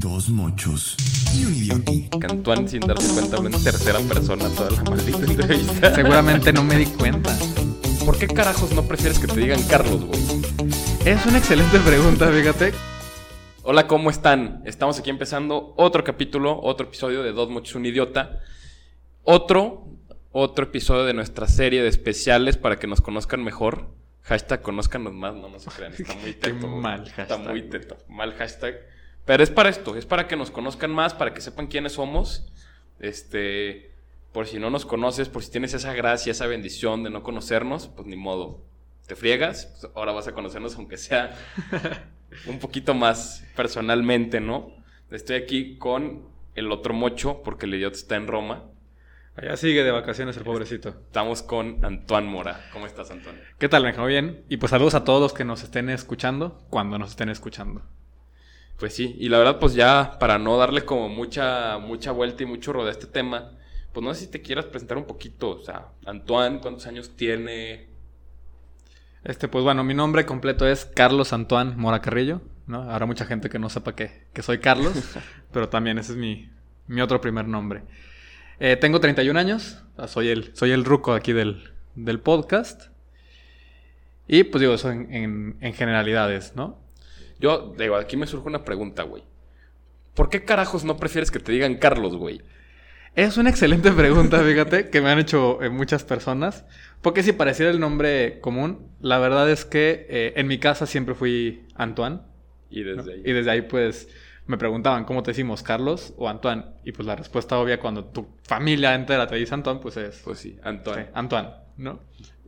Dos mochos y un idiota. Cantuán sin darse cuenta habla en tercera persona toda la maldita entrevista. Seguramente no me di cuenta. ¿Por qué carajos no prefieres que te digan Carlos, güey? Es una excelente pregunta, fíjate. Hola, ¿cómo están? Estamos aquí empezando otro capítulo, otro episodio de Dos Mochos, un idiota. Otro, otro episodio de nuestra serie de especiales para que nos conozcan mejor. Hashtag conozcanos más, no, no se crean, está muy Qué teto. güey. mal Está hashtag, muy güey. teto. Mal hashtag. Pero es para esto, es para que nos conozcan más, para que sepan quiénes somos. Este, por si no nos conoces, por si tienes esa gracia, esa bendición de no conocernos, pues ni modo. Te friegas, pues ahora vas a conocernos aunque sea un poquito más personalmente, ¿no? Estoy aquí con el otro mocho, porque el idiota está en Roma. Allá sigue de vacaciones el pobrecito. Estamos con Antoine Mora. ¿Cómo estás, Antoine? ¿Qué tal, Benjamín? Bien. Y pues saludos a todos los que nos estén escuchando, cuando nos estén escuchando. Pues sí, y la verdad, pues ya para no darle como mucha, mucha vuelta y mucho rodeo a este tema, pues no sé si te quieras presentar un poquito, o sea, Antoine, ¿cuántos años tiene? Este, pues bueno, mi nombre completo es Carlos Antoine Mora Carrillo, ¿no? Habrá mucha gente que no sepa que, que soy Carlos, pero también ese es mi, mi otro primer nombre. Eh, tengo 31 años, soy el, soy el ruco aquí del, del podcast. Y pues digo eso en, en- en generalidades, ¿no? Yo, digo, aquí me surge una pregunta, güey. ¿Por qué carajos no prefieres que te digan Carlos, güey? Es una excelente pregunta, fíjate, que me han hecho eh, muchas personas. Porque si pareciera el nombre común, la verdad es que eh, en mi casa siempre fui Antoine. Y ¿no? desde ahí. Y desde ahí, pues, me preguntaban, ¿cómo te decimos, Carlos o Antoine? Y pues la respuesta obvia cuando tu familia entera te dice Antoine, pues es Pues sí, sí, Antoine. Antoine, ¿no?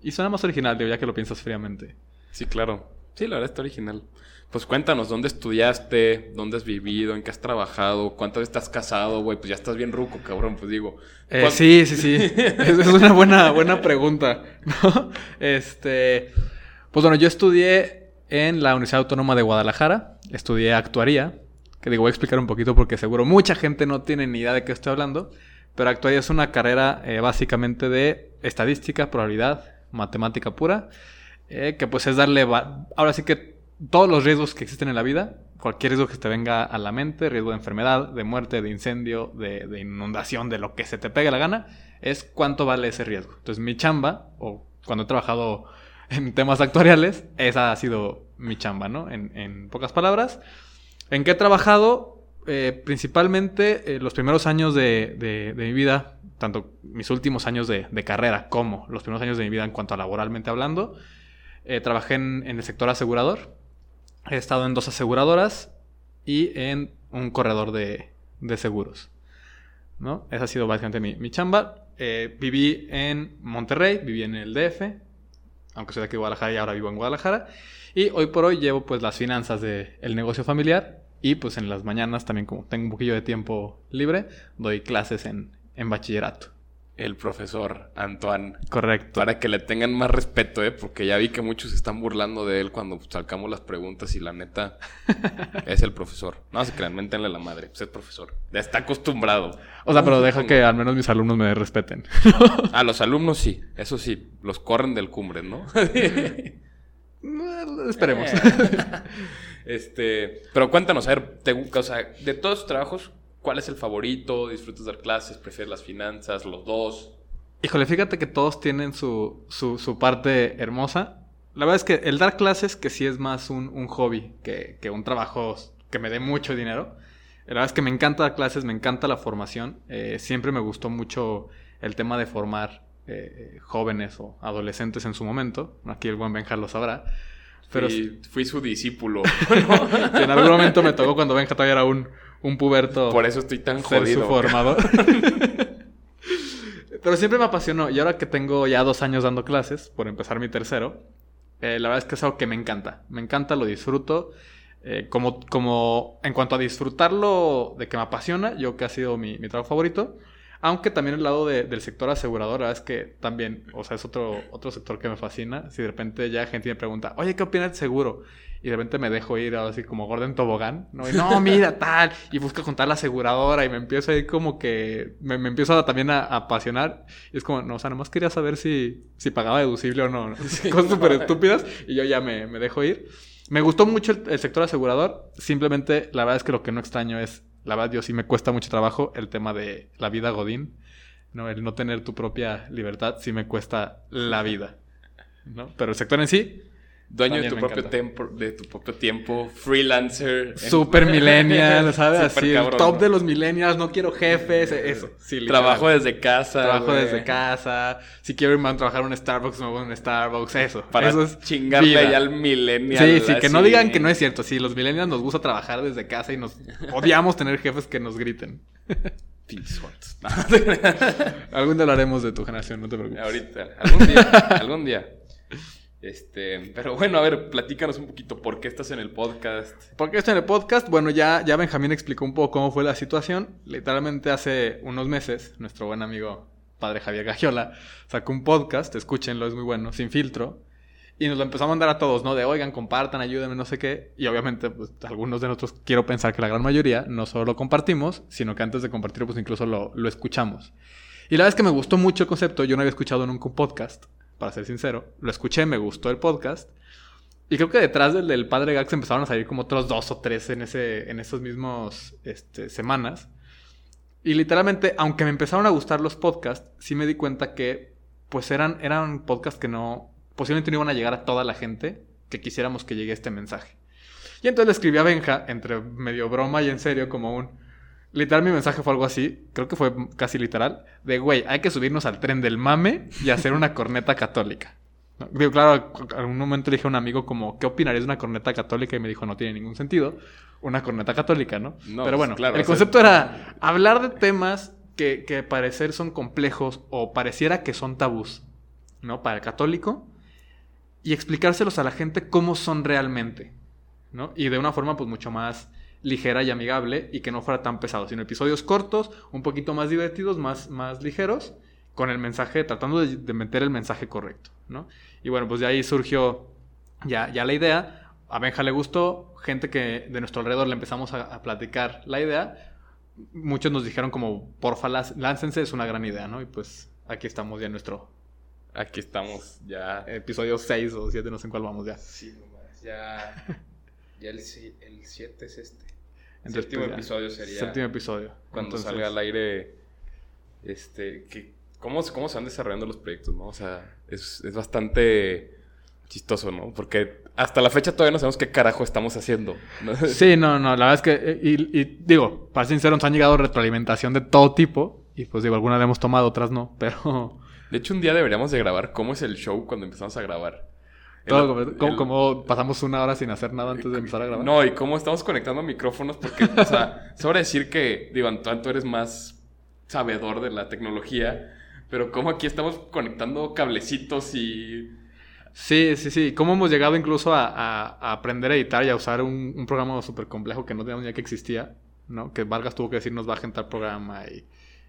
Y suena más original, digo, ya que lo piensas fríamente. Sí, claro. Sí, la verdad está original. Pues cuéntanos, ¿dónde estudiaste? ¿Dónde has vivido? ¿En qué has trabajado? ¿Cuántas veces estás casado, güey? Pues ya estás bien ruco, cabrón, pues digo. Eh, ¿cuán- sí, sí, sí. es, es una buena, buena pregunta, ¿no? Este, pues bueno, yo estudié en la Universidad Autónoma de Guadalajara, estudié actuaría, que digo, voy a explicar un poquito porque seguro mucha gente no tiene ni idea de qué estoy hablando, pero actuaría es una carrera eh, básicamente de estadística, probabilidad, matemática pura, eh, que pues es darle, ahora sí que todos los riesgos que existen en la vida, cualquier riesgo que te venga a la mente, riesgo de enfermedad, de muerte, de incendio, de, de inundación, de lo que se te pegue la gana, es cuánto vale ese riesgo. Entonces mi chamba, o cuando he trabajado en temas actuariales, esa ha sido mi chamba, ¿no? En, en pocas palabras. ¿En qué he trabajado? Eh, principalmente eh, los primeros años de, de- de mi vida, tanto mis últimos años de, de carrera como los primeros años de mi vida en cuanto a laboralmente hablando, eh, trabajé en, en el sector asegurador. He estado en dos aseguradoras y en un corredor de, de seguros. ¿no? Esa ha sido básicamente mi, mi chamba. Eh, viví en Monterrey, viví en el DF, aunque soy de aquí de Guadalajara y ahora vivo en Guadalajara. Y hoy por hoy llevo pues las finanzas del negocio familiar y pues en las mañanas también como tengo un poquillo de tiempo libre, doy clases en, en bachillerato. El profesor Antoine. Correcto. Para que le tengan más respeto, ¿eh? Porque ya vi que muchos se están burlando de él cuando sacamos las preguntas y la neta es el profesor. No se crean, méntenle la madre. Pues es profesor. Ya está acostumbrado. O sea, pero deja que al menos mis alumnos me respeten. A los alumnos sí, eso sí, los corren del cumbre, ¿no? Esperemos. este, pero cuéntanos, a ver, te, o sea, de todos tus trabajos, ¿cuál es el favorito? ¿Disfrutas dar clases? ¿Prefieres las finanzas? ¿Los dos? Híjole, fíjate que todos tienen su, su, su parte hermosa. La verdad es que el dar clases, que sí es más un, un hobby que, que un trabajo que me dé mucho dinero. La verdad es que me encanta dar clases, me encanta la formación. Eh, siempre me gustó mucho el tema de formar eh, jóvenes o adolescentes en su momento. Aquí el buen Benja lo sabrá. Pero Fui, fui su discípulo. si en algún momento me tocó cuando Benja todavía era un, un puberto. Por eso estoy tan ser jodido. su formador. Pero siempre me apasionó. Y ahora que tengo ya dos años dando clases, por empezar mi tercero, eh, la verdad es que es algo que me encanta. Me encanta, lo disfruto. Eh, como, como en cuanto a disfrutarlo de que me apasiona, yo que ha sido mi, mi trabajo favorito. Aunque también el lado de- del sector asegurador, la verdad es que también, o sea, es otro, otro sector que me fascina. Si de repente ya gente me pregunta, oye, ¿qué opinas del seguro? Y de repente me dejo ir así como Gordon Tobogán, ¿no? Y, no, mira, tal. Y busco contar la aseguradora y me empiezo ahí como que... Me, me empiezo a- también a, a apasionar. Y es como, no, o sea, nomás quería saber si, si pagaba deducible o no. ¿no? Cosas súper estúpidas y yo ya me, me dejo ir. Me gustó mucho el, el sector asegurador. Simplemente, la verdad es que lo que no extraño es, la verdad, yo sí me cuesta mucho trabajo el tema de la vida Godín. ¿no? El no tener tu propia libertad sí me cuesta la vida. ¿no? Pero el sector en sí, Dueño de tu, propio tiempo, de tu propio tiempo, freelancer. super millennial, ¿sabes? Así, cabrón, el top ¿no? de los millennials, no quiero jefes, eso. Sí, Trabajo desde casa. Trabajo desde casa. Si quiero irme a trabajar en un Starbucks, me voy a un Starbucks. Eso. Para eso es chingarle ya al millennial. Sí, sí, que no digan que no es cierto. Sí, los millennials nos gusta trabajar desde casa y nos odiamos tener jefes que nos griten. Algún día hablaremos de tu generación, no te preocupes. Ahorita, algún día, algún día. Este, pero bueno, a ver, platícanos un poquito por qué estás en el podcast. ¿Por qué estoy en el podcast? Bueno, ya, ya Benjamín explicó un poco cómo fue la situación. Literalmente hace unos meses, nuestro buen amigo padre Javier Gagiola sacó un podcast, escúchenlo, es muy bueno, sin filtro. Y nos lo empezó a mandar a todos, ¿no? De, oigan, compartan, ayúdenme, no sé qué. Y obviamente, pues, algunos de nosotros, quiero pensar que la gran mayoría, no solo lo compartimos, sino que antes de compartirlo, pues, incluso lo, lo escuchamos. Y la verdad es que me gustó mucho el concepto. Yo no había escuchado nunca un podcast, para ser sincero. Lo escuché, me gustó el podcast. Y creo que detrás del, del Padre Gax empezaron a salir como otros dos o tres en, ese, en esos mismos este, semanas. Y literalmente, aunque me empezaron a gustar los podcasts, sí me di cuenta que pues eran, eran podcasts que no, posiblemente no iban a llegar a toda la gente que quisiéramos que llegue este mensaje. Y entonces le escribí a Benja, entre medio broma y en serio, como un... Literal, mi mensaje fue algo así, creo que fue casi literal, de, güey, hay que subirnos al tren del mame y hacer una corneta católica. Digo, claro, en algún momento le dije a un amigo como, ¿qué opinarías de una corneta católica? Y me dijo, no tiene ningún sentido. Una corneta católica, ¿no? No, Pero pues, bueno, claro, el o sea- concepto era hablar de temas que, que parecer son complejos o pareciera que son tabús, ¿no? Para el católico y explicárselos a la gente cómo son realmente, ¿no? Y de una forma pues mucho más ligera y amigable y que no fuera tan pesado, sino episodios cortos, un poquito más divertidos, más, más ligeros, con el mensaje, tratando de, de meter el mensaje correcto, ¿no? Y bueno, pues de ahí surgió ya, ya la idea, a Benja le gustó, gente que de nuestro alrededor le empezamos a, a platicar la idea, muchos nos dijeron como, porfa, láncense, es una gran idea, ¿no? Y pues aquí estamos ya en nuestro Aquí estamos ya. episodio 6 o 7, no sé en cuál vamos ya. Sí, nomás, ya. Ya el 7 es este. El séptimo pues, ya. episodio sería Séptimo episodio. cuando Entonces, salga al aire. Este. Que, ¿cómo, ¿Cómo se van desarrollando los proyectos, no? O sea, es, es bastante chistoso, ¿no? Porque hasta la fecha todavía no sabemos qué carajo estamos haciendo. ¿no? Sí, no, no, la verdad es que, y, y digo, para ser sincero, nos han llegado retroalimentación de todo tipo, y pues digo, algunas la hemos tomado, otras no, pero De hecho, un día deberíamos de grabar cómo es el show cuando empezamos a grabar. Todo El- como- el- pasamos una hora sin hacer nada antes de empezar a grabar. No, y cómo estamos conectando micrófonos, porque, o sea, sobra decir que, digo, Antoine, tú eres más sabedor de la tecnología, pero cómo aquí estamos conectando cablecitos y... Sí, sí, sí. ¿Cómo hemos llegado incluso a, a- a aprender a editar y a usar un, un programa súper complejo que no teníamos idea que existía, ¿no? Que Vargas tuvo que decirnos bajen tal programa y,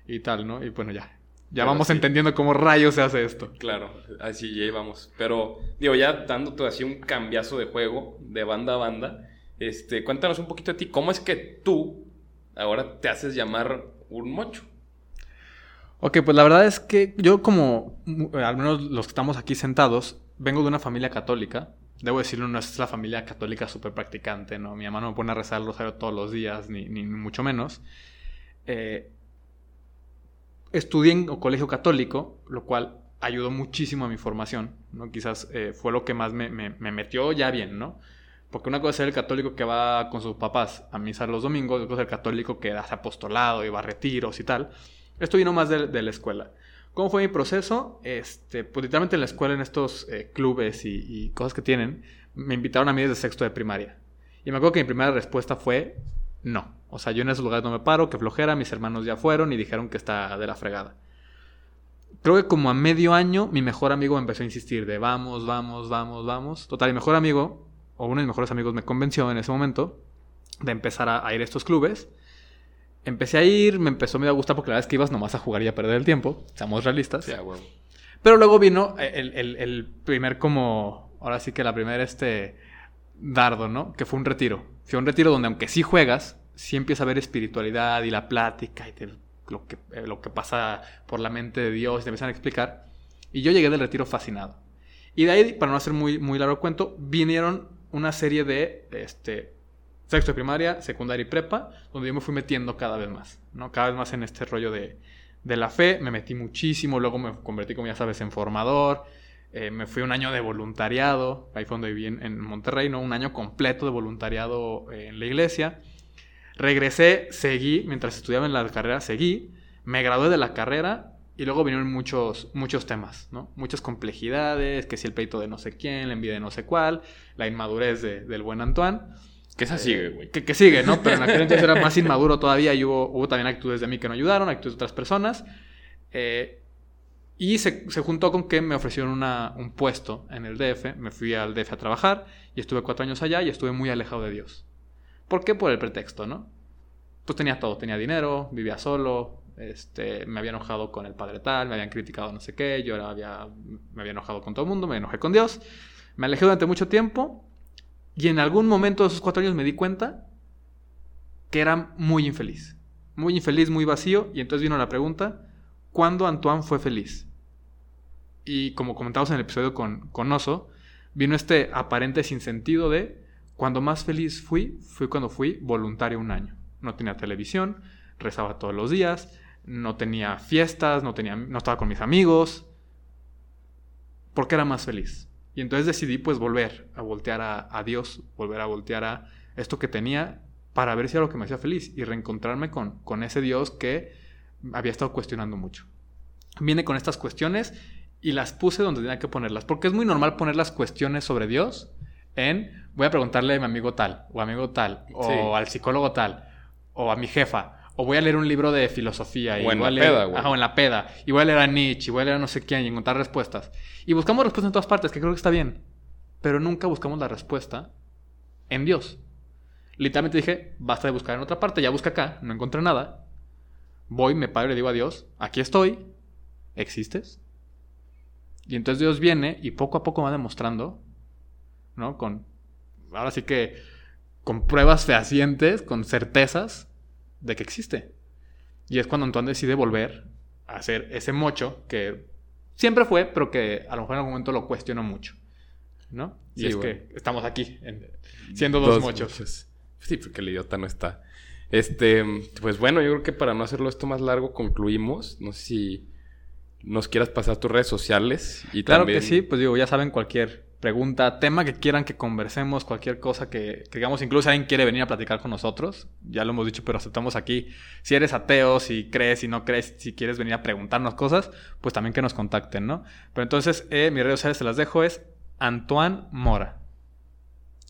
y tal, ¿no? Y bueno, ya. Ya Pero vamos sí. entendiendo cómo rayos se hace esto. Claro, así ya íbamos. Pero, digo, ya dándote así un cambiazo de juego, de banda a banda, este, cuéntanos un poquito de ti. ¿Cómo es que tú ahora te haces llamar un mocho? Ok, pues la verdad es que yo como, al menos los que estamos aquí sentados, vengo de una familia católica. Debo decirlo, no es la familia católica súper practicante, ¿no? Mi mamá no me pone a rezar el rosario todos los días, ni, ni mucho menos. Eh, estudié en colegio católico, lo cual ayudó muchísimo a mi formación, ¿no? Quizás eh, fue lo que más me, me- me metió ya bien, ¿no? Porque una cosa es ser el católico que va con sus papás a misa los domingos, otra cosa es el católico que hace apostolado y va a retiros y tal. Esto vino más de, de la escuela. ¿Cómo fue mi proceso? Este, pues literalmente en la escuela, en estos eh, clubes y, y cosas que tienen, me invitaron a mí desde sexto de primaria. Y me acuerdo que mi primera respuesta fue no. O sea, yo en esos lugares no me paro, que flojera, mis hermanos ya fueron y dijeron que está de la fregada. Creo que como a medio año mi mejor amigo me empezó a insistir de vamos, vamos, vamos, vamos. Total, mi mejor amigo, o uno de mis mejores amigos me convenció en ese momento de empezar a, a ir a estos clubes. Empecé a ir, me empezó a gustar porque la verdad es que ibas nomás a jugar y a perder el tiempo, seamos realistas. Sí, huevo. Pero luego vino el, el- el primer como, ahora sí que la primera este dardo, ¿no? Que fue un retiro. Fue un retiro donde aunque sí juegas, sí empieza a ver espiritualidad y la plática y te- lo, que, eh, lo que pasa por la mente de Dios y te empiezan a explicar. Y yo llegué del retiro fascinado. Y de ahí, para no hacer muy, muy largo cuento, vinieron una serie de este, sexto de primaria, secundaria y prepa, donde yo me fui metiendo cada vez más, ¿no? Cada vez más en este rollo de, de la fe, me metí muchísimo, luego me convertí, como ya sabes, en formador, eh, me fui un año de voluntariado, ahí fue donde viví en, en Monterrey, ¿no? Un año completo de voluntariado eh, en la iglesia. Regresé, seguí, mientras estudiaba en la carrera, seguí, me gradué de la carrera y luego vinieron muchos, muchos temas, ¿no? Muchas complejidades, que si el peito de no sé quién, la envidia de no sé cuál, la inmadurez de- del buen Antoine. Que esa sigue, güey. Que, que sigue, ¿no? Pero en aquel entonces era más inmaduro todavía y hubo, hubo también actitudes de mí que no ayudaron, actitudes de otras personas. Eh, y se, juntó con que me ofrecieron un puesto en el DF. Me fui al DF a trabajar y estuve cuatro años allá y estuve muy alejado de Dios. ¿Por qué? Por el pretexto, ¿no? Pues tenía todo, tenía dinero, vivía solo, este, me había enojado con el padre tal, me habían criticado no sé qué, yo había, me había enojado con todo el mundo, me enojé con Dios. Me alejé durante mucho tiempo y en algún momento de esos cuatro años me di cuenta que era muy infeliz. Muy infeliz, muy vacío. Y entonces vino la pregunta, ¿cuándo Antoine fue feliz? Y como comentamos en el episodio con, con Oso, vino este aparente sinsentido de, cuando más feliz fui, fui cuando fui voluntario un año. No tenía televisión, rezaba todos los días, no tenía fiestas, no, tenía, no estaba con mis amigos. ¿Por qué era más feliz? Y entonces decidí pues volver a voltear a, a Dios, volver a voltear a esto que tenía para ver si era lo que me hacía feliz y reencontrarme con, con ese Dios que había estado cuestionando mucho. Vine con estas cuestiones y las puse donde tenía que ponerlas, porque es muy normal poner las cuestiones sobre Dios en voy a preguntarle a mi amigo tal, o amigo tal, o Sí. al psicólogo tal, o a mi jefa, o voy a leer un libro de filosofía. y O en voy a la leer- peda, güey. Ajá, o en la peda. Y voy a leer a Nietzsche, y voy a leer a no sé quién, y encontrar respuestas. Y buscamos respuestas en todas partes, que creo que está bien. Pero nunca buscamos la respuesta en Dios. Literalmente dije, basta de buscar en otra parte, ya busca acá, no encontré nada. Voy, me paro y le digo a Dios, aquí estoy, ¿existes? Y entonces Dios viene y poco a poco va demostrando, ¿no? Con, ahora sí que, con pruebas fehacientes, con certezas de que existe. Y es cuando Antoine decide volver a hacer ese mocho que siempre fue, pero que a lo mejor en algún momento lo cuestionó mucho, ¿no? Y Sí, es que estamos aquí, en- siendo dos, mochos. Sí, porque el idiota no está. Este, pues bueno, yo creo que para no hacerlo esto más largo, concluimos. No sé si nos quieras pasar tus redes sociales. Y Claro también- que sí, pues digo, ya saben, cualquier pregunta, tema que quieran que conversemos, cualquier cosa que, que digamos, incluso alguien quiere venir a platicar con nosotros, ya lo hemos dicho, pero aceptamos aquí, si eres ateo, si crees, si no crees, si quieres venir a preguntarnos cosas, pues también que nos contacten, ¿no? Pero entonces, eh, mis redes sociales se las dejo, es Antoine Mora.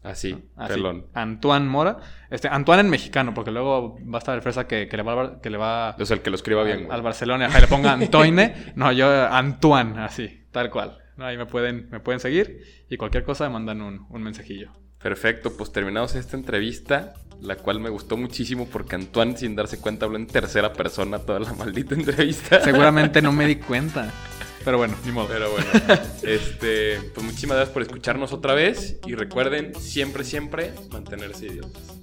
Así, Así, pelón. Antoine Mora. Este, Antoine en mexicano, porque luego va a estar el fresa que, que le va, que le va O sea, el que lo escriba bien, güey. al Barcelona, ajá, y le ponga Antoine. no, yo Antoine, así, tal cual. No, ahí me pueden, me pueden seguir y cualquier cosa me mandan un, un mensajillo. Perfecto, pues terminamos esta entrevista, la cual me gustó muchísimo porque Antoine, sin darse cuenta, habló en tercera persona toda la maldita entrevista. Seguramente no me di cuenta. Pero bueno, ni modo. Pero bueno, este, pues muchísimas gracias por escucharnos otra vez y recuerden siempre, siempre mantenerse idiotas.